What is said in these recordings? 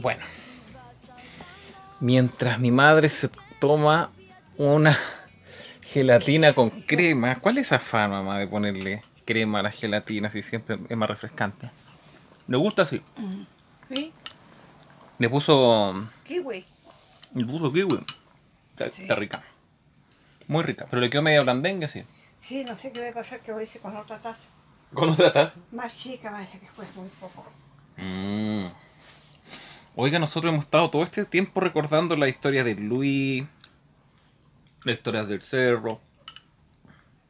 Bueno, mientras mi madre se toma una gelatina con crema, ¿cuál es esa fama, mamá, de ponerle crema a la gelatina si siempre es más refrescante? ¿Le gusta así? ¿Sí? Le puso. Kiwi. Le puso kiwi. Está, Sí. está rica. Muy rica. Pero le quedó media blandengue, sí. Sí, no sé qué va a pasar que lo hice con otra taza. ¿Con otra taza? Más chica, parece que fue muy poco. Mm. Oiga, nosotros hemos estado todo este tiempo recordando la historia de Luis, las historias del cerro.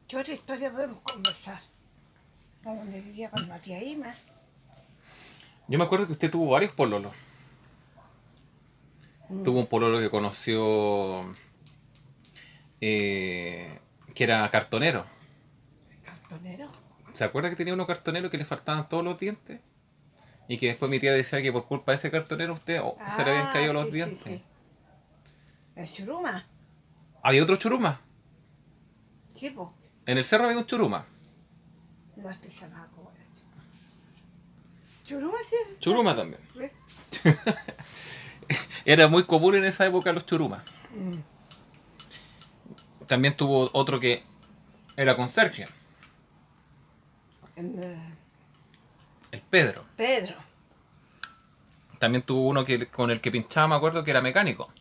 ¿Qué otra historia podemos conversar? A donde vivía con la tía Ima. Yo me acuerdo que usted tuvo varios pololos. Mm. Tuvo un pololo que conoció eh, que era cartonero. ¿Cartonero? ¿Se acuerda que tenía uno cartonero que le faltaban todos los dientes? Y que después mi tía decía que por culpa de ese cartonero usted oh, se le habían Ah, caído los sí, dientes. sí. ¿El churuma? Había otro churuma. Sí, pues. En el cerro había un churuma. No estoy. ¿Churuma sí? Churuma también. Era muy común en esa época los churumas. Mm. También tuvo otro que era conserje, En, eh, el Pedro. Pedro. También tuvo uno que, con el que pinchaba, me acuerdo, que era mecánico.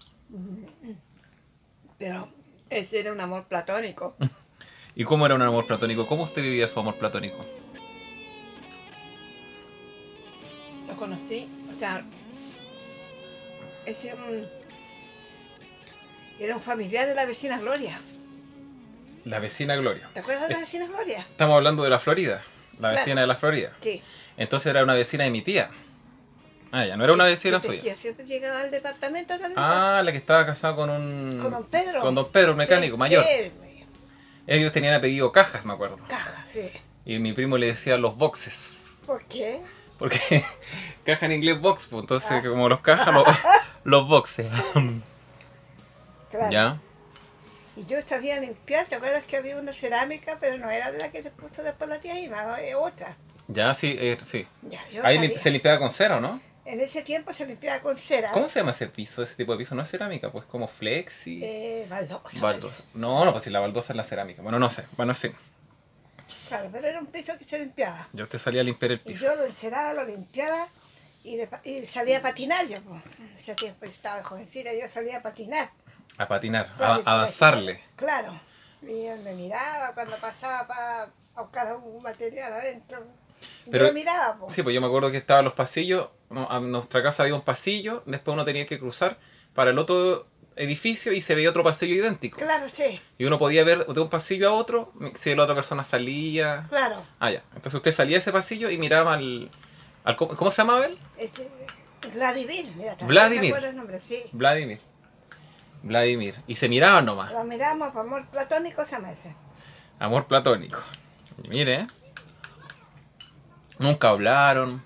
Pero ese era un amor platónico. ¿Y cómo era un amor platónico? ¿Cómo usted vivía su amor platónico? Lo conocí, o sea, ese un, era un familiar de la vecina Gloria. La vecina Gloria. ¿Te acuerdas de la vecina Gloria? Estamos hablando de la Florida. La Claro. vecina de la Florida. Sí. Entonces era una vecina de mi tía. Ah, ya, no era una vecina suya. Siempre llegaba al departamento también. Ah, la que estaba casada con un... Con don Pedro. Con don Pedro, un mecánico Sí, mayor. él, Ellos tenían apellido Cajas, me acuerdo. Caja, sí. Y mi primo le decía los boxes. ¿Por qué? Porque caja en inglés box, pues entonces Ah. como los cajas, los, los boxes. Claro. ¿Ya? Y yo sabía limpiar, ¿te acuerdas que había una cerámica, pero no era de la que se puso después la tía Ima, eh, otra? Ya, sí, eh, sí. Ya, yo Ahí sabía. se limpiaba con cera, ¿no? En ese tiempo se limpiaba con cera. ¿Cómo se llama ese piso, ese tipo de piso? No es cerámica, pues como flexi. Eh, baldosa. baldosa. No, no, pues si la baldosa es la cerámica. Bueno, no sé. Bueno, en fin. Claro, pero era un piso que se limpiaba. Yo te salía a limpiar el Y piso. yo lo enceraba, lo limpiaba y, de pa- y salía a patinar yo. Pues. Ese tiempo estaba jovencita, yo salía a patinar. A patinar, a, a danzarle. Claro. Y él me miraba cuando pasaba para buscar un material adentro. Pero- yo miraba. Sí, pues yo me acuerdo que estaban los pasillos. A nuestra casa había un pasillo, después uno tenía que cruzar para el otro edificio y se veía otro pasillo idéntico. Claro, sí, Y uno podía ver de un pasillo a otro si la otra persona salía. claro. Ah, ya. Entonces usted salía a ese pasillo y miraba al. al ¿cómo, se llamaba él? Vladimir, mira, Vladimir. me acuerdo el nombre, sí. Vladimir. Vladimir. Y se miraban nomás. Lo miramos amor platónico se me hace. Amor platónico. Y mire. Nunca hablaron,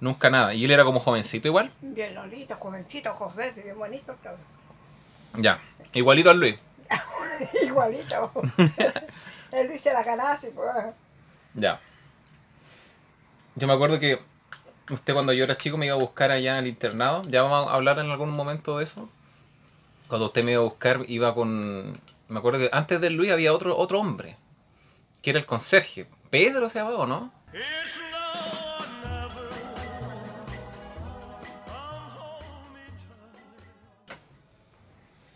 nunca nada. Y él era como jovencito igual. Bien lolito, jovencito, verdes, bien bonito todo. Ya. Igualito al Luis. Igualito. Él dice la canasta y pues. Ya. Yo me acuerdo que usted cuando yo era chico me iba a buscar allá al internado. Ya vamos a hablar en algún momento de eso. Cuando usted me iba a buscar, iba con. Me acuerdo que antes de Luis había otro, otro hombre. Que era el conserje. Pedro se llamaba, ¿o no?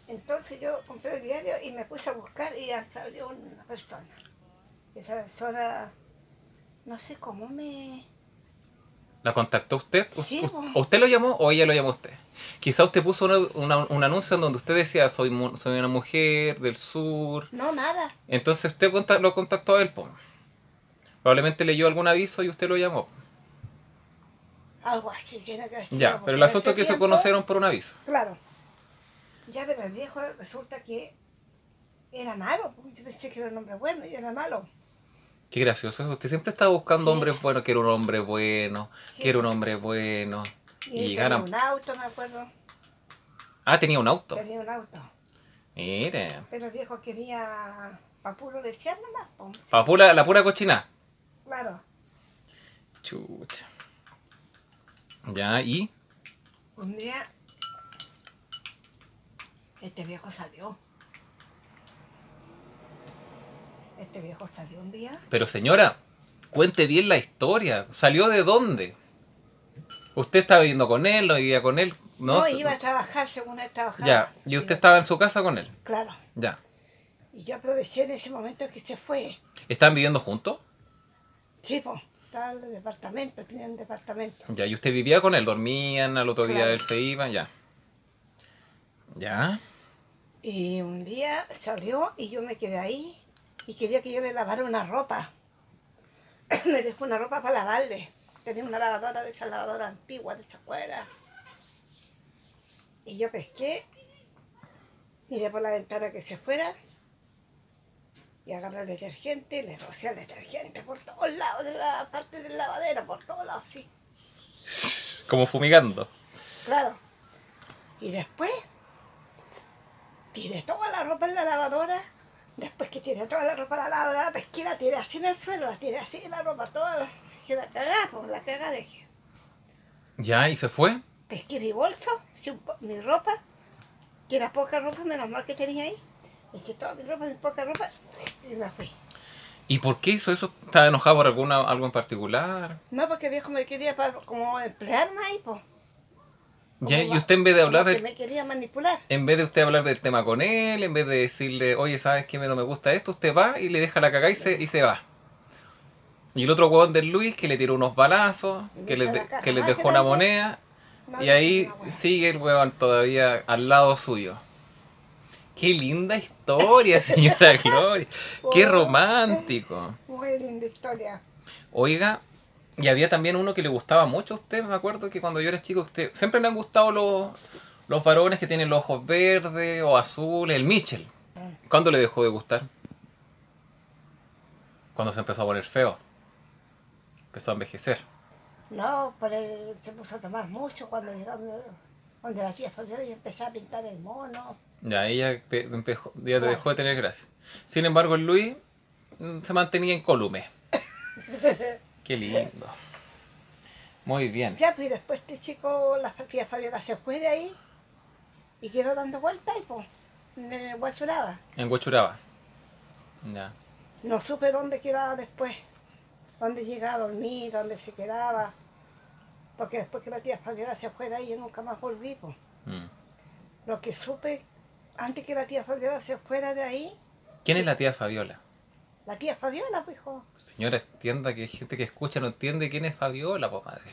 Entonces yo compré el diario y me puse a buscar y salió una persona. Esa persona, no sé cómo me... ¿La contactó usted? ¿U- Sí, u- po. ¿O usted lo llamó o ella lo llamó a usted? Quizá usted puso una- una- un anuncio en donde usted decía soy, mu- soy una mujer del sur. No, nada. Entonces usted lo contactó a él. po. Probablemente leyó algún aviso y usted lo llamó. Algo así tiene que sido, Ya, pero el asunto es que se conocieron por un aviso. Claro. Ya el viejo resulta que era malo, porque yo pensé que era un hombre bueno y era malo. Qué gracioso. Usted siempre estaba buscando Sí. hombres buenos. Quiero un hombre bueno. Sí. Quiero un hombre bueno. Y, Y tenía un auto, me acuerdo. Ah, tenía un auto. Tenía un auto. Mire. Pero el viejo quería pa' puro desear nomás, po. Pa' pura- la pura cochina. Chucha. Ya, y. Un día, este viejo salió. Este viejo salió un día. Pero señora, cuente bien la historia. ¿Salió de dónde? ¿Usted estaba viviendo con él? ¿No vivía con él? No, se- iba a trabajar según él trabajaba. Ya, y usted estaba en su casa con él. Claro. Ya. Y yo aproveché de ese momento que se fue. ¿Estaban viviendo juntos? Sí, pues, estaba en el departamento, tenía un departamento. Ya, y usted vivía con él, dormían, al otro día él se iba, ya. Ya. Y un día salió y yo me quedé ahí y quería que yo le lavara una ropa. me dejó una ropa para lavarle. Tenía una lavadora de esa lavadora antigua, de esa cuerda. Y yo pesqué, miré por la ventana que se fuera y agarré el detergente y le rocié el detergente por todos lados de la parte del lavadero, por todos lados, sí. Como fumigando. Claro. Y después tiré toda la ropa en la lavadora. Después que tiré toda la ropa en la lavadora, la pesqué, la tiré así en el suelo, la tiré así en la ropa, toda que la cagá, pues la cagá dejé. Ya, y se fue. Pesqué mi bolso, mi ropa, que era poca ropa, menos mal que tenía ahí. Eché toda mi ropa, mi poca ropa, y me fui. ¿Y por qué hizo eso? ¿Estaba enojado por alguna, algo en particular? No, porque viejo me quería para, como emplearme ahí, pues. Y usted en vez de hablar que del, me quería manipular. en vez de usted hablar del tema con él, en vez de decirle, oye, ¿sabes qué? No me gusta esto, usted va y le deja la cagada y se, y se va. Y el otro huevón del Luis que le tiró unos balazos, que le le, echa de- la caja. que le Ah, dejó una moneda No, y ahí no, sigue el huevón todavía al lado suyo. Qué linda historia, señora Gloria. Qué romántico. Muy linda historia. Oiga, y había también uno que le gustaba mucho a usted, me acuerdo que cuando yo era chico, usted siempre le han gustado los, los varones que tienen los ojos verdes o azules, el Mitchell. ¿Cuándo le dejó de gustar? Cuando se empezó a poner feo. Empezó a envejecer. No, pero él se puso a tomar mucho cuando llegamos donde la tía Fabiola y empezó a pintar el mono. Ya ella pe- empejó- ya te dejó de tener gracia. Sin embargo, el Luis mm, se mantenía incólume. Qué lindo. Muy bien. Ya, pues y después este chico, la tía Fabiola se fue de ahí y quedó dando vueltas y pues, en Guasuraba. En Huachuraba. Ya. No supe dónde quedaba después, dónde llegaba a dormir, dónde se quedaba. Porque después que la tía Fabiola se fue de ahí, yo nunca más volví. pues. Mm. Lo que supe, antes que la tía Fabiola se fuera de ahí, ¿Quién es la tía Fabiola? la tía Fabiola, pues, hijo, Señora, entienda que hay gente que escucha no entiende quién es Fabiola, po madre.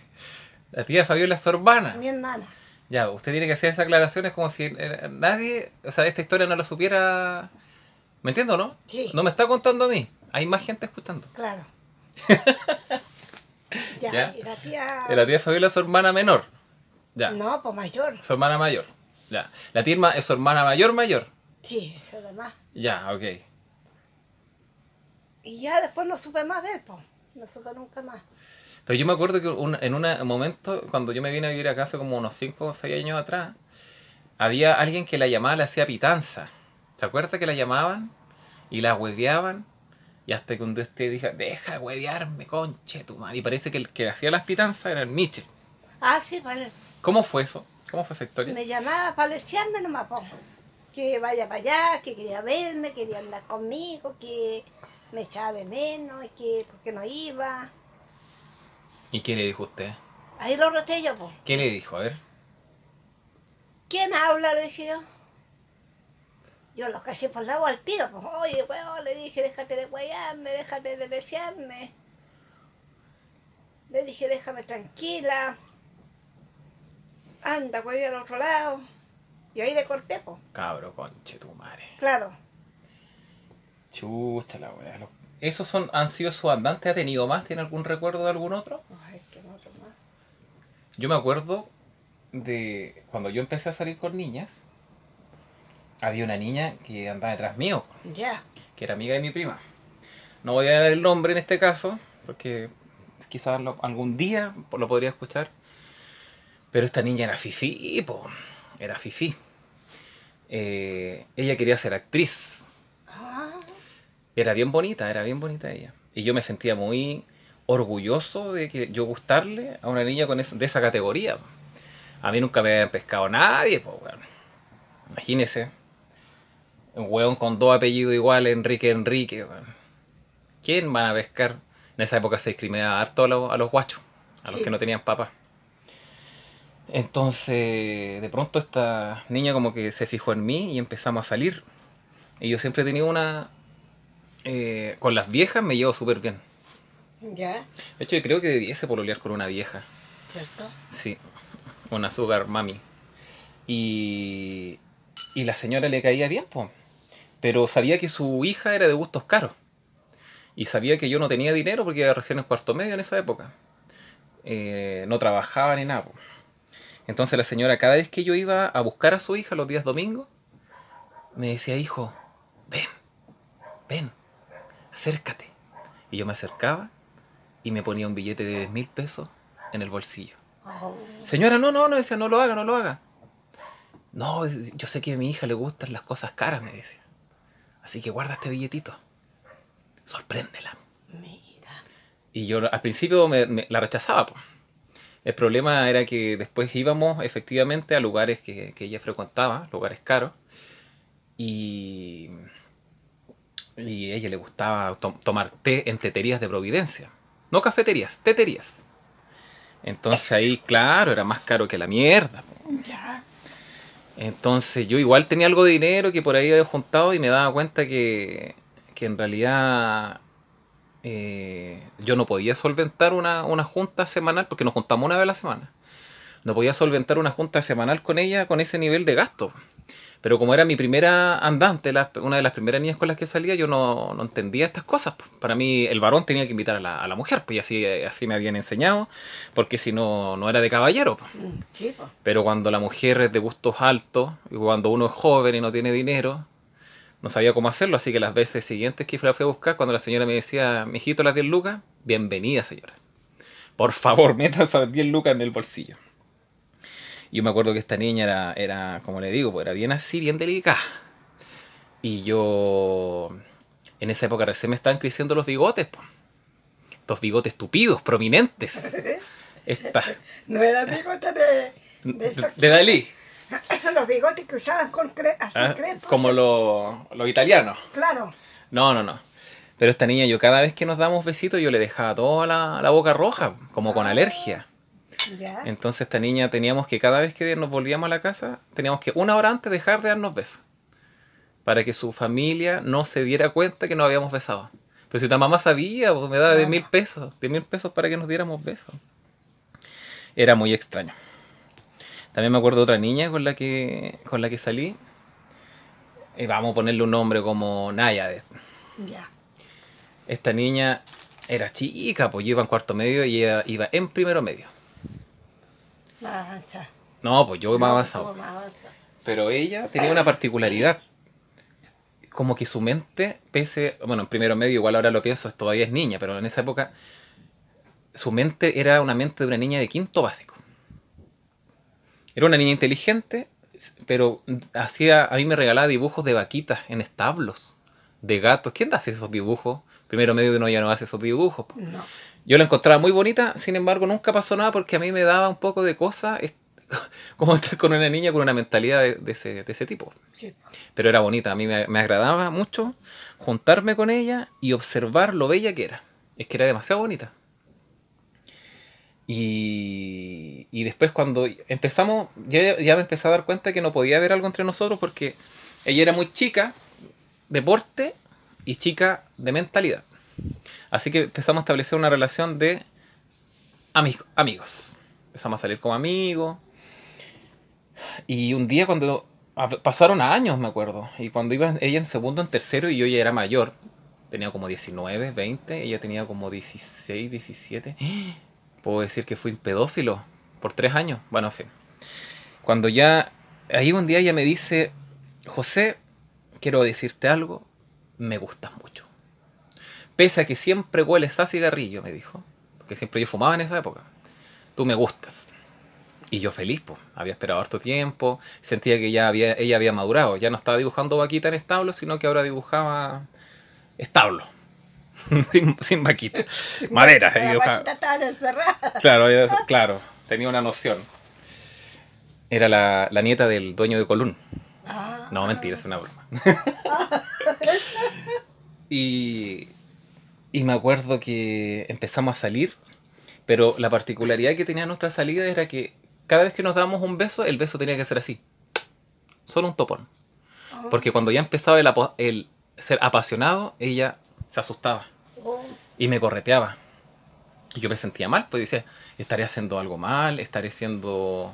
La tía Fabiola es su hermana. mi hermana. Ya, usted tiene que hacer esas aclaraciones como si eh, nadie, o sea, esta historia no la supiera. ¿Me entiendo, no? Sí. No me está contando a mí. Hay más gente escuchando. Claro. ya, Ya. y la tía... La tía Fabiola es su hermana menor. Ya. No, pues mayor. Su hermana mayor. Ya. La tía es su hermana mayor mayor. Sí, eso demás. Ya, ok. Y ya después no supe más de él, pues. No supe nunca más. Pero yo me acuerdo que un- en un momento, cuando yo me vine a vivir acá hace como unos 5 o 6 años atrás, había alguien que la llamaba, le hacía pitanza. ¿Se acuerda que la llamaban? Y la hueveaban. Y hasta que un día usted dijo, deja de huevearme, conche tu madre. Y parece que el que hacía las pitanzas era el Michel. Ah, sí, pues ¿Cómo fue eso? ¿Cómo fue esa historia? me llamaba para desearme nomás, pues. Que vaya para allá, que quería verme, quería andar conmigo, que me echaba de menos, y que porque no iba. ¿Y qué le dijo usted? Ahí lo reté yo, pues. ¿Qué le dijo? A ver. ¿Quién habla? Le dije yo. Yo lo caché por la voz al tiro, pues. Oye, weón, le dije, déjate de guayarme, déjate de desearme. Le dije, déjame tranquila. Anda, voy al otro lado. Y ahí le corté, pues. Cabro, conche tu madre. Claro. Chucha la weá. Los- ¿Esos son, han sido sus andantes? ¿Ha tenido más? ¿Tiene algún recuerdo de algún otro? Ay, que no otro más. Yo me acuerdo de cuando yo empecé a salir con niñas, había una niña que andaba detrás mío, Ya. que era amiga de mi prima. No voy a dar el nombre en este caso, porque quizás lo- algún día lo podría escuchar. Pero esta niña era fifí, po. Era fifí. Eh, ella quería ser actriz. Era bien bonita, era bien bonita ella. Y yo me sentía muy, orgulloso de que yo gustarle a una niña con esa- de esa categoría. A mí nunca me había pescado nadie, pues, weón. Imagínese. Un weón con dos apellidos iguales, Enrique Enrique, weón. ¿Quién van a pescar? En esa época se discriminaba harto a los, a los guachos, a los Sí. que no tenían papá. Entonces, de pronto esta niña como que se fijó en mí y empezamos a salir. Y yo siempre he tenido una... eh, con las viejas me llevo súper bien. Ya, De hecho, yo creo que debiese pololear con una vieja. ¿cierto? Sí, una sugar mami. Y, y la señora le caía bien, po. pero sabía que su hija era de gustos caros. Y sabía que yo no tenía dinero porque iba recién en cuarto medio en esa época. Eh, no trabajaba ni nada. po. Entonces la señora, cada vez que yo iba a buscar a su hija los días domingos, me decía, hijo, ven, ven, acércate. Y yo me acercaba y me ponía un billete de 10 mil pesos en el bolsillo. Oh, Señora, no, no, no, decía, no lo haga, no lo haga. No, yo sé que a mi hija le gustan las cosas caras, me decía. Así que guarda este billetito. Sorpréndela. mira. Y yo al principio me, me- la rechazaba. po. El problema era que después íbamos efectivamente a lugares que, que ella frecuentaba, lugares caros. Y, y a ella le gustaba to- tomar té en teterías de Providencia. No cafeterías, teterías. Entonces ahí, claro, era más caro que la mierda. Entonces yo igual tenía algo de dinero que por ahí había juntado y me daba cuenta que, que en realidad eh, yo no podía solventar una, una junta semanal, porque nos juntamos una vez a la semana. No podía solventar una junta semanal con ella con ese nivel de gasto. Pero como era mi primera andante, la- una de las primeras niñas con las que salía, yo no, no entendía estas cosas. pues. Para mí el varón tenía que invitar a la, a la mujer, pues y así, así me habían enseñado, porque si no, no era de caballero. pues. mm, sí, pues. Pero cuando la mujer es de gustos altos, y cuando uno es joven y no tiene dinero, no sabía cómo hacerlo. Así que las veces siguientes que la fui a buscar, cuando la señora me decía, mijito, las 10 lucas, bienvenida, señora. Por favor, meta esas 10 lucas en el bolsillo. Yo me acuerdo que esta niña era, era como le digo, pues era bien así, bien delicada. Y yo, en esa época recién me estaban creciendo los bigotes, pues. Estos bigotes tupidos, prominentes. Esta, No era bigote de, de, de, Dalí. los bigotes que usaban con cre, así Ah, como los lo italianos. Claro. No, no, no. Pero esta niña, yo cada vez que nos damos besitos, yo le dejaba toda la, la boca roja, como con alergia. Ya. Entonces esta niña teníamos que cada vez que nos volvíamos a la casa, teníamos que una hora antes dejar de darnos besos. Para que su familia no se diera cuenta que nos habíamos besado. Pero si tu mamá sabía, pues me daba Claro. mil pesos, de mil pesos para que nos diéramos besos. Era muy extraño. También me acuerdo de otra niña con la que, con la que salí. Eh, vamos a ponerle un nombre como Nayade. Ya. Esta niña era chica, pues yo iba en cuarto medio y ella iba en primero medio. Más avanzada. No, pues yo más No, avanzado. más. Pero ella tenía una particularidad. Como que su mente, pese, bueno, en primero medio, igual ahora lo pienso, todavía es niña, pero en esa época su mente era una mente de una niña de quinto básico. Era una niña inteligente, pero hacía, a mí me regalaba dibujos de vaquitas en establos, de gatos. ¿Quién hace esos dibujos? Primero medio que no ya no hace esos dibujos. po. No. Yo la encontraba muy bonita, sin embargo nunca pasó nada porque a mí me daba un poco de cosa como estar con una niña con una mentalidad de, de ese, de ese tipo. Sí. Pero era bonita, a mí me, me agradaba mucho juntarme con ella y observar lo bella que era. Es que era demasiado bonita. Y, y después cuando empezamos, ya, ya me empecé a dar cuenta que no podía haber algo entre nosotros porque ella era muy chica de porte y chica de mentalidad. Así que empezamos a establecer una relación de ami- amigos. Empezamos a salir como amigos. Y un día cuando pasaron años, me acuerdo, y cuando iba ella en segundo, en tercero, y yo ya era mayor, tenía como 19, 20, ella tenía como 16, 17. Puedo decir que fui pedófilo por tres años. Bueno, en fin. Cuando ya, ahí un día ella me dice, José, quiero decirte algo, me gustas mucho. Pese a que siempre hueles a cigarrillo, me dijo, porque siempre yo fumaba en esa época, tú me gustas. Y yo feliz, pues, había esperado harto tiempo, sentía que ya había, ella había madurado, ya no estaba dibujando vaquita en establo, sino que ahora dibujaba establo. sin, sin vaquita. Madera. Vaquitas estaban encerradas. Claro, ella- claro, tenía una noción. Era la, la nieta del dueño de Colún. Ah. No, mentira, es una broma. y, y me acuerdo que empezamos a salir, pero la particularidad que tenía nuestra salida era que cada vez que nos dábamos un beso, el beso tenía que ser así. Solo un topón. Ah. Porque cuando ya empezaba el, apo- el ser apasionado, ella se asustaba Oh, y me correteaba. Y yo me sentía mal, pues decía, estaré haciendo algo mal, estaré siendo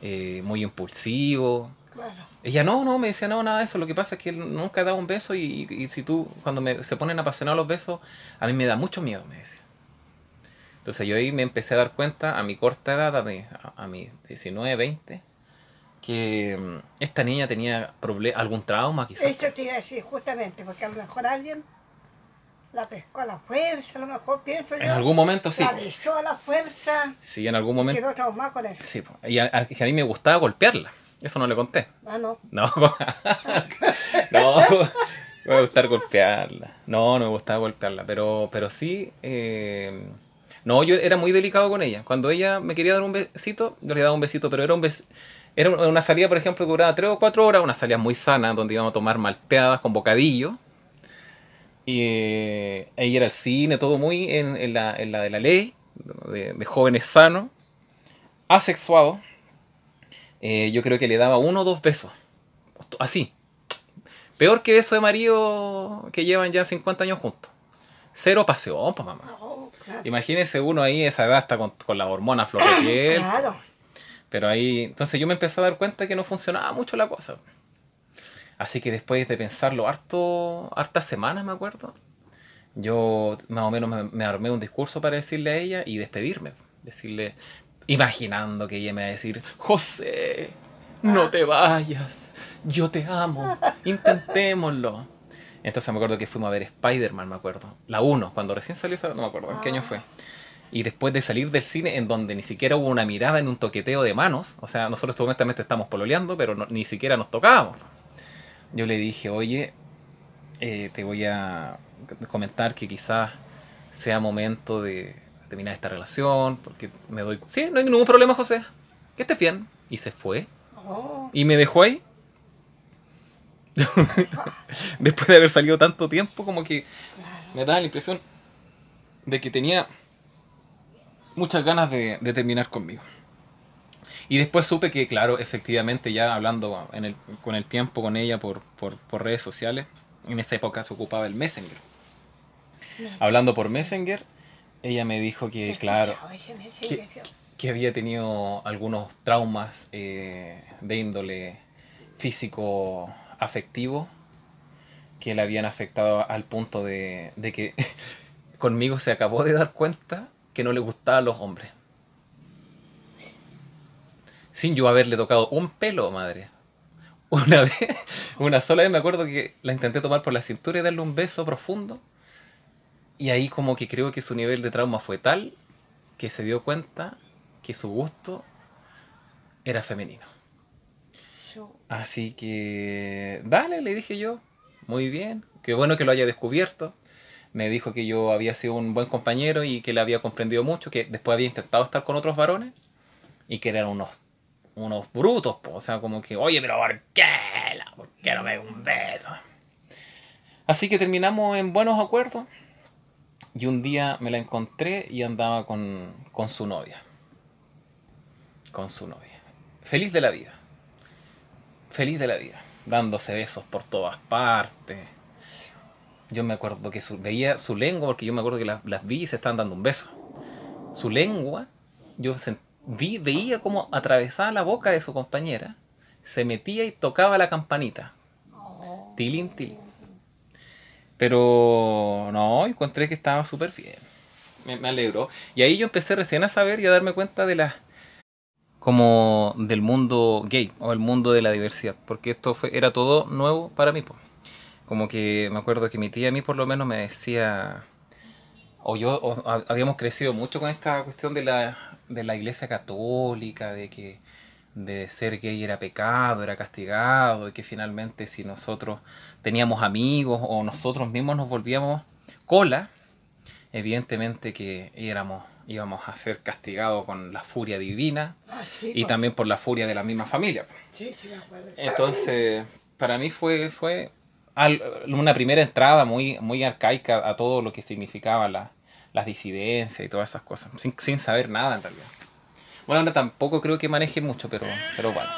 eh, muy impulsivo. claro. Ella no, no, me decía, no, nada de eso. Lo que pasa es que él nunca da un beso y, y si tú, cuando me, se ponen apasionados los besos, a mí me da mucho miedo, me decía. Entonces yo ahí me empecé a dar cuenta a mi corta edad, a, mi- a, a mis 19, 20, que mm, esta niña tenía algún trauma quizás. Eso te iba a decir justamente, porque a lo mejor alguien la pescó a la fuerza, a lo mejor pienso yo. En algún momento sí. La besó a la fuerza Sí, en algún y momento. quedó traumada con eso. Sí, y a, a- a mí me gustaba golpearla. Eso no le conté. Ah, no. No, no, me gustaba golpearla. No, no me gustaba golpearla, pero, pero sí, eh, no, yo era muy delicado con ella. Cuando ella me quería dar un besito, yo le daba un besito, pero era un bes- era una salida, por ejemplo, que duraba tres o cuatro horas, una salida muy sana, donde íbamos a tomar malteadas con bocadillo. Y eh, ella era el cine, todo muy en, en la, en la de la ley, de, de jóvenes sanos, asexuados. Eh, yo creo que le daba uno o dos besos. Así. Peor que beso de marido que llevan ya 50 años juntos. Cero pasión, pues mamá. Oh, claro. Imagínese uno ahí, esa edad está con, con la hormona flor de piel. Claro. Pero ahí, entonces yo me empecé a dar cuenta que no funcionaba mucho la cosa. Así que después de pensarlo harto, hartas semanas, me acuerdo, yo más o menos me, me armé un discurso para decirle a ella y despedirme. Decirle, imaginando que ella me iba a decir, José, no te vayas, yo te amo, intentémoslo. Entonces me acuerdo que fuimos a ver Spider-Man, me acuerdo. La 1, cuando recién salió esa, no me acuerdo en qué año fue. Y después de salir del cine, en donde ni siquiera hubo una mirada en un toqueteo de manos, o sea, nosotros supuestamente estamos pololeando, pero no- ni siquiera nos tocábamos. Yo le dije, oye, eh, te voy a comentar que quizás sea momento de terminar esta relación, porque me doy... Sí, no hay ningún problema, José. Que estés bien. Y se fue. Oh, Y me dejó ahí. Después de haber salido tanto tiempo, como que claro. me daba la impresión de que tenía muchas ganas de, de terminar conmigo. Y después supe que, claro, efectivamente, ya hablando en el- con el tiempo con ella por, por, por redes sociales, en esa época se ocupaba el Messenger. Hablando por Messenger, ella me dijo que, claro, que había tenido algunos traumas eh, de índole físico afectivo que le habían afectado al punto de, de que conmigo se acabó de dar cuenta que no le gustaban los hombres. Sin yo haberle tocado un pelo, madre. Una vez, una sola vez me acuerdo que la intenté tomar por la cintura y darle un beso profundo. Y ahí como que creo que su nivel de trauma fue tal que se dio cuenta que su gusto era femenino. Así que, dale, le dije yo. Muy bien, qué bueno que lo haya descubierto. Me dijo que yo había sido un buen compañero y que le había comprendido mucho, que después había intentado estar con otros varones y que eran unos, unos brutos, po. o sea, como que, oye, pero ¿por qué? ¿Por qué no me un beso? Así que terminamos en buenos acuerdos y un día me la encontré y andaba con, con su novia. Con su novia. Feliz de la vida feliz de la vida, dándose besos por todas partes. Yo me acuerdo que su- veía su lengua, porque yo me acuerdo que las, las vi y se estaban dando un beso. Su lengua, yo vi, veía como atravesaba la boca de su compañera, se metía y tocaba la campanita. Oh, Tilín, tilín. Pero no, encontré que estaba súper bien. Me, alegró. Y ahí yo empecé recién a saber y a darme cuenta de las como del mundo gay o el mundo de la diversidad, porque esto fue, era todo nuevo para mí. po. Como que me acuerdo que mi tía a mí por lo menos me decía, o yo o ha- habíamos crecido mucho con esta cuestión de la, de la iglesia católica, de que de ser gay era pecado, era castigado, y que finalmente si nosotros teníamos amigos o nosotros mismos nos volvíamos cola, evidentemente que éramos, íbamos a ser castigados con la furia divina Ah, sí, y también por la furia de la misma familia. Sí, sí, me acuerdo. Entonces, para mí fue, fue una primera entrada muy, muy arcaica a todo lo que significaba la- las disidencias y todas esas cosas, sin, sin saber nada en realidad. Bueno, ahora tampoco creo que maneje mucho, pero, pero bueno.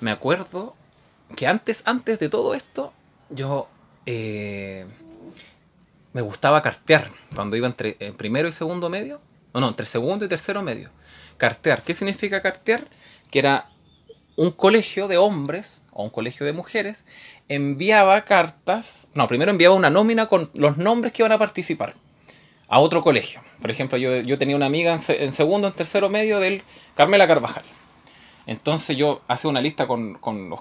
Me acuerdo que antes, antes de todo esto, yo eh, me gustaba cartear cuando iba entre en primero y segundo medio. No, no, entre segundo y tercero medio. Cartear. ¿Qué significa cartear? Que era un colegio de hombres o un colegio de mujeres enviaba cartas. No, primero enviaba una nómina con los nombres que iban a participar a otro colegio. Por ejemplo, yo, yo tenía una amiga en, se- en segundo, en tercero medio del Carmela Carvajal. Entonces yo hacía una lista con, con los,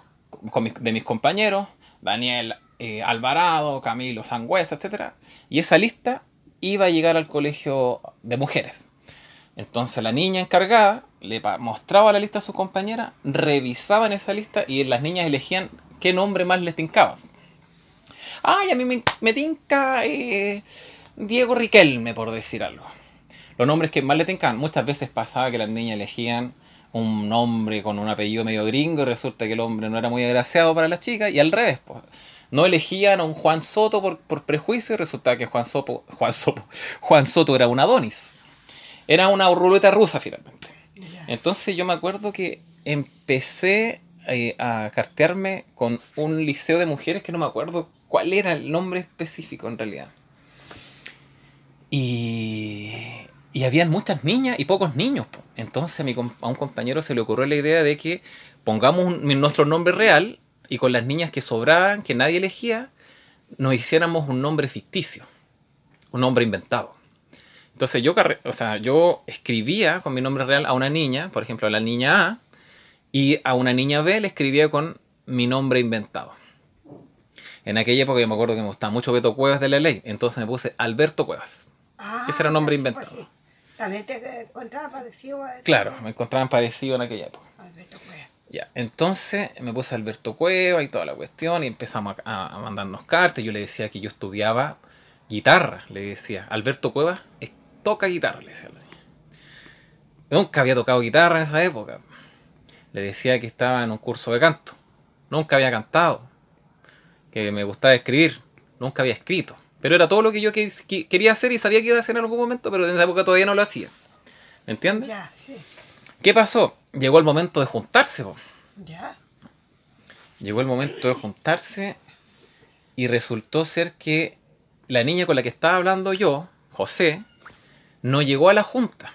de mis compañeros, Daniel eh, Alvarado, Camilo Sangüesa, etc. Y esa lista iba a llegar al colegio de mujeres. Entonces la niña encargada le mostraba la lista a su compañera, revisaban esa lista y las niñas elegían qué nombre más les tincaba. Ay, a mí me, me tinca eh, Diego Riquelme, por decir algo. Los nombres que más le tincaban. Muchas veces pasaba que las niñas elegían un nombre con un apellido medio gringo y resulta que el hombre no era muy agraciado para las chicas y al revés. pues. No elegían a un Juan Soto por, por prejuicio y resultaba que Juan Soto, Juan, Soto, Juan Soto era un Adonis. Era una ruleta rusa finalmente. Entonces yo me acuerdo que empecé eh, a cartearme con un liceo de mujeres que no me acuerdo cuál era el nombre específico en realidad. Y, y habían muchas niñas y pocos niños. Entonces a, un compañero se le ocurrió la idea de que pongamos nuestro nombre real y con las niñas que sobraban, que nadie elegía, nos hiciéramos un nombre ficticio, un nombre inventado. Entonces yo, yo escribía con mi nombre real a una niña, por ejemplo a la niña A, y a una niña B le escribía con mi nombre inventado. En aquella época yo me acuerdo que me gustaba mucho Beto Cuevas de la ley, entonces me puse Alberto Cuevas. Ah, ese era un nombre sí, inventado. pues. También te encontraba parecido a... Claro, me encontraban parecido en aquella época. Alberto Cueva. Ya, entonces me puse Alberto Cueva y toda la cuestión y empezamos a, a mandarnos cartas. Yo le decía que yo estudiaba guitarra, le decía. Alberto Cueva toca guitarra, le decía. a la niña. Nunca había tocado guitarra en esa época. Le decía que estaba en un curso de canto. Nunca había cantado. Que me gustaba escribir. Nunca había escrito. Pero era todo lo que yo que- que- quería hacer y sabía que iba a hacer en algún momento, pero en esa época todavía no lo hacía. ¿Me entiendes? Ya, sí. ¿Qué pasó? Llegó el momento de juntarse. po. Ya. Llegó el momento de juntarse y resultó ser que la niña con la que estaba hablando yo, José, no llegó a la junta.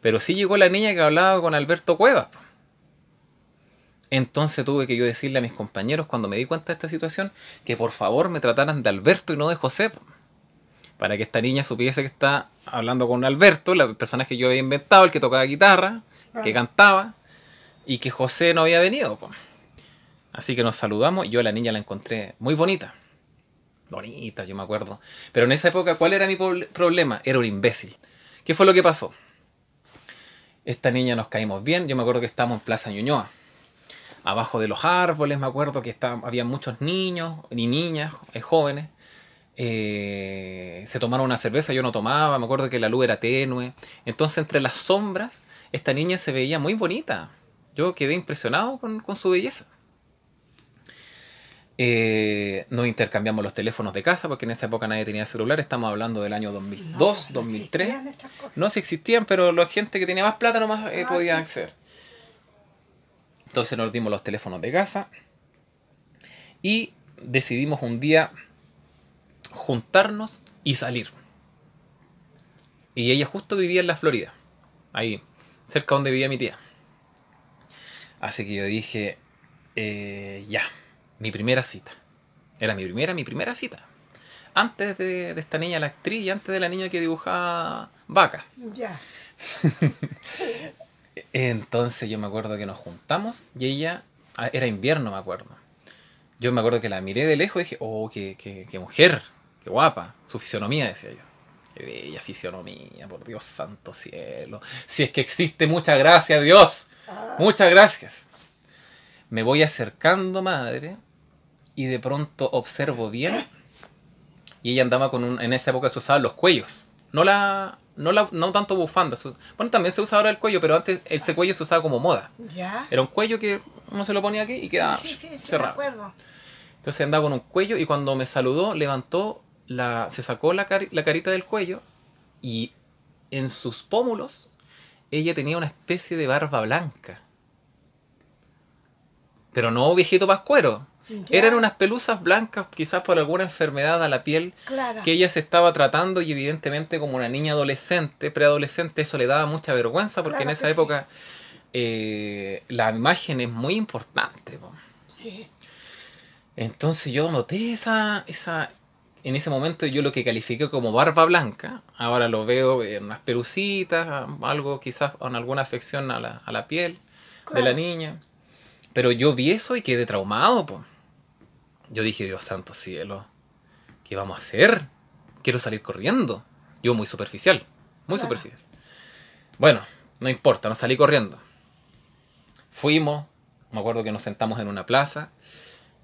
Pero sí llegó la niña que hablaba con Alberto Cuevas. po. Entonces tuve que yo decirle a mis compañeros cuando me di cuenta de esta situación que por favor me trataran de Alberto y no de José. Para que esta niña supiese que está hablando con Alberto, la persona que yo había inventado, el que tocaba guitarra, que Ah. cantaba, y que José no había venido. Así que nos saludamos y yo a la niña la encontré muy bonita. Bonita, yo me acuerdo. Pero en esa época, ¿cuál era mi proble- problema? Era un imbécil. ¿Qué fue lo que pasó? Esta niña nos caímos bien. Yo me acuerdo que estábamos en Plaza Ñuñoa. Abajo de los árboles, me acuerdo que estaban, había muchos niños y niñas eh, jóvenes. Eh, se tomaron una cerveza, yo no tomaba. Me acuerdo que la luz era tenue. Entonces, entre las sombras, esta niña se veía muy bonita. Yo quedé impresionado con, con su belleza. Eh, nos intercambiamos los teléfonos de casa porque en esa época nadie tenía celular. Estamos hablando del año 2002, No, no 2003. existían estas cosas. No, si existían, pero la gente que tenía más plata nomás eh, Ah, podía acceder. Entonces nos dimos los teléfonos de casa y decidimos un día juntarnos y salir. Y ella justo vivía en la Florida, ahí, cerca donde vivía mi tía. Así que yo dije, eh, ya, mi primera cita. Era mi primera, mi primera cita. Antes de, de esta niña, la actriz, y antes de la niña que dibujaba vaca. Ya. Entonces yo me acuerdo que nos juntamos y ella, ah, era invierno me acuerdo. Yo me acuerdo que la miré de lejos y dije, oh, qué, qué, qué mujer, qué guapa, su fisionomía, decía yo. Qué bella fisionomía, por Dios santo cielo. Si es que existe, muchas gracias Dios, Ah, muchas gracias. Me voy acercando, madre, y de pronto observo bien y ella andaba con un, en esa época se usaban los cuellos, no la, no la, no tanto bufanda, bueno también se usa ahora el cuello, pero antes ese cuello se usaba como moda, Ya. era un cuello que uno se lo ponía aquí y quedaba sí, sí, sí, me cerrado. Entonces andaba con un cuello y cuando me saludó levantó la, se sacó la, la carita del cuello y en sus pómulos ella tenía una especie de barba blanca. Pero no viejito pascuero. Ya. Eran unas pelusas blancas, quizás por alguna enfermedad a la piel Claro. que ella se estaba tratando y evidentemente como una niña adolescente, preadolescente, eso le daba mucha vergüenza porque en esa sí. época eh, la imagen es muy importante. po. Sí. Entonces yo noté esa, esa, en ese momento yo lo que califiqué como barba blanca, ahora lo veo en unas pelucitas, algo quizás con alguna afección a la, a la piel de la niña. Pero yo vi eso y quedé traumado, po. Yo dije, Dios santo cielo, ¿qué vamos a hacer? Quiero salir corriendo. Yo muy superficial, muy Claro. superficial. Bueno, no importa, no salí corriendo. Fuimos, me acuerdo que nos sentamos en una plaza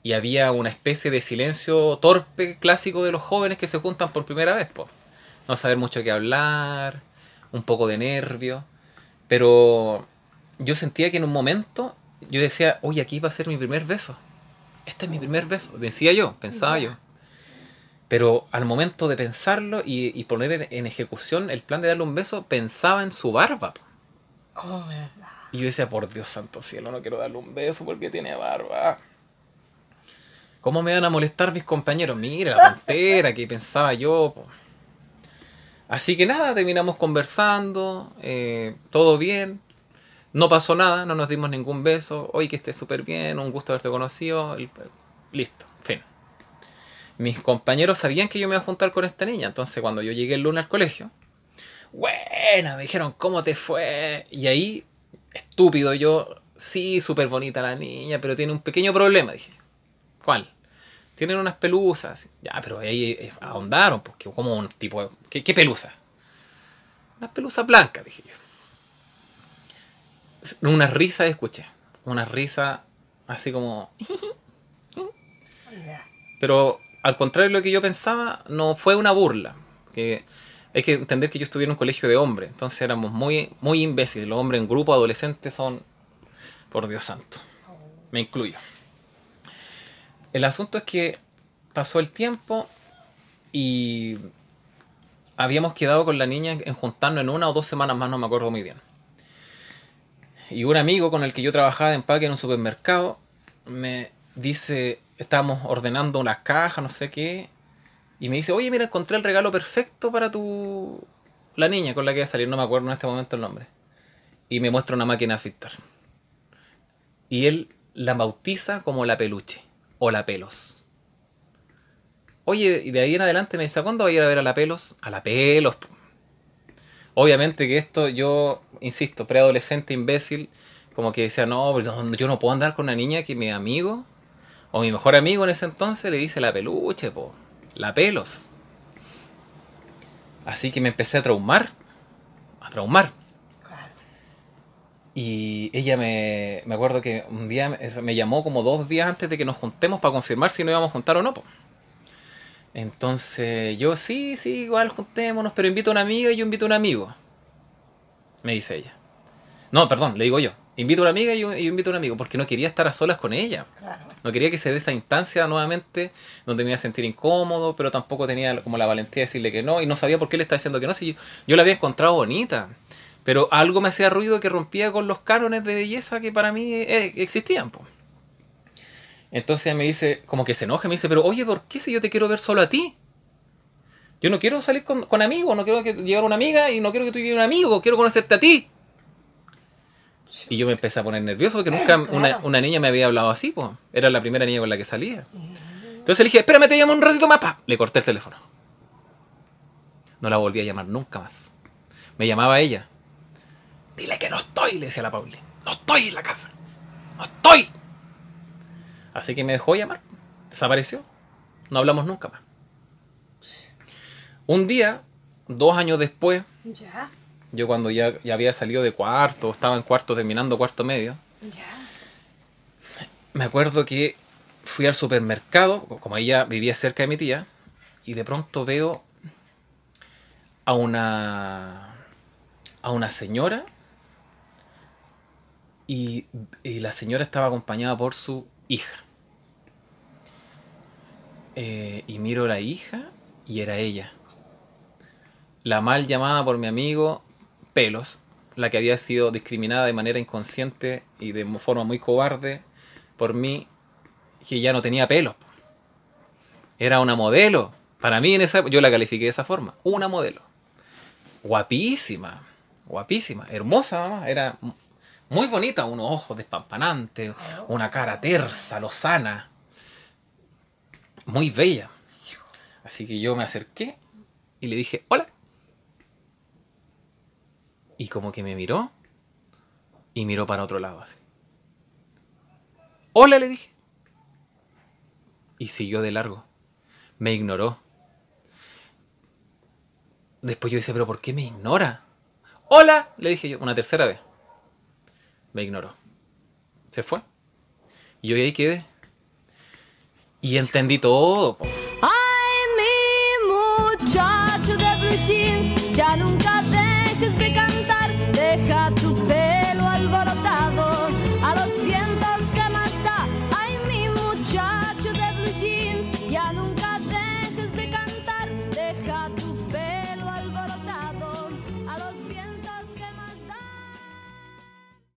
y había una especie de silencio torpe clásico de los jóvenes que se juntan por primera vez, po. No saber mucho qué hablar, un poco de nervio, pero yo sentía que en un momento yo decía, oye, aquí va a ser mi primer beso. Este es mi primer beso, decía yo, pensaba yo. Pero al momento de pensarlo y, y poner en, en ejecución el plan de darle un beso, pensaba en su barba. Oh, verdad. Y yo decía, por Dios santo cielo, no quiero darle un beso porque tiene barba. ¿Cómo me van a molestar mis compañeros? Mira, la tontera que pensaba yo. po. Así que nada, terminamos conversando, eh, todo bien. No pasó nada, no nos dimos ningún beso. Hoy que esté súper bien, un gusto haberte conocido. listo, fin. Mis compañeros sabían que yo me iba a juntar con esta niña, entonces cuando yo llegué el lunes al colegio, buena, me dijeron, ¿cómo te fue? Y ahí, estúpido yo, sí, súper bonita la niña, pero tiene un pequeño problema, dije. ¿Cuál? Tienen unas pelusas. Ya, pero ahí eh, ahondaron, porque como un tipo de... ¿Qué, qué pelusa? Unas pelusas blancas, dije yo. Una risa escuché. Una risa así como... Pero al contrario de lo que yo pensaba, no fue una burla. Que hay que entender que yo estuve en un colegio de hombres, entonces éramos muy, muy imbéciles. Los hombres en grupo adolescentes son, por Dios santo, me incluyo. El asunto es que pasó el tiempo y habíamos quedado con la niña en juntarnos en una o dos semanas más, no me acuerdo muy bien. Y un amigo con el que yo trabajaba de empaque en un supermercado me dice, estábamos ordenando unas cajas, no sé qué, y me dice, oye, mira, encontré el regalo perfecto para tu... la niña con la que voy a salir, no me acuerdo en este momento el nombre. Y me muestra una máquina de afeitar. Y él la bautiza como la peluche, o la pelos. Oye, y de ahí en adelante me dice, ¿cuándo voy a ir a ver a la pelos? A la pelos. po". Obviamente que esto yo, insisto, preadolescente, imbécil, como que decía, no, pues no, yo no puedo andar con una niña que mi amigo, o mi mejor amigo en ese entonces, le dice la peluche, po, la pelos. Así que me empecé a traumar, a traumar. Y ella me, me acuerdo que un día me, llamó como dos días antes de que nos juntemos para confirmar si nos íbamos a juntar o no. po. Entonces yo, sí, sí, igual juntémonos, pero invito a una amiga y yo invito a un amigo. Me dice ella. No, perdón, le digo yo. Invito a una amiga y yo, invito a un amigo, porque no quería estar a solas con ella. Claro. No quería que se dé esa instancia nuevamente donde me iba a sentir incómodo, pero tampoco tenía como la valentía de decirle que no y no sabía por qué le estaba diciendo que no. Si yo, yo la había encontrado bonita, pero algo me hacía ruido que rompía con los cánones de belleza que para mí eh, existían. po. Entonces me dice, como que se enoja, me dice, pero oye, ¿por qué si yo te quiero ver solo a ti? Yo no quiero salir con, con amigos, no quiero que llevar una amiga y no quiero que tú lleves un amigo, quiero conocerte a ti. Y yo me empecé a poner nervioso porque nunca una, Claro. una niña me había hablado así, pues. Era la primera niña con la que salía. Entonces le dije, espérame, te llamo un ratito más, pa. Le corté el teléfono. No la volví a llamar nunca más. Me llamaba ella. Dile que no estoy, le decía la Pauli. No estoy en la casa. No estoy. Así que me dejó llamar. Desapareció. No hablamos nunca más. Un día, dos años después, Ya. yo cuando ya, ya había salido de cuarto, estaba en cuarto terminando cuarto medio, Ya. me acuerdo que fui al supermercado, como ella vivía cerca de mi tía, y de pronto veo a una a una señora y, y la señora estaba acompañada por su hija. Eh, y miro a la hija y era ella. La mal llamada por mi amigo Pelos, la que había sido discriminada de manera inconsciente y de forma muy cobarde por mí, que ya no tenía pelos. Era una modelo. Para mí en esa yo la califiqué de esa forma, una modelo. Guapísima, guapísima, hermosa mamá, era muy bonita, unos ojos despampanantes, una cara tersa, lozana, muy bella. Así que yo me acerqué y le dije, hola. Y como que me miró y miró para otro lado así. Hola, le dije. Y siguió de largo. Me ignoró. Después yo dije, pero ¿por qué me ignora? Hola, le dije yo, una tercera vez. Me ignoró. Se fue. Y yo ahí quedé. Y entendí todo. po.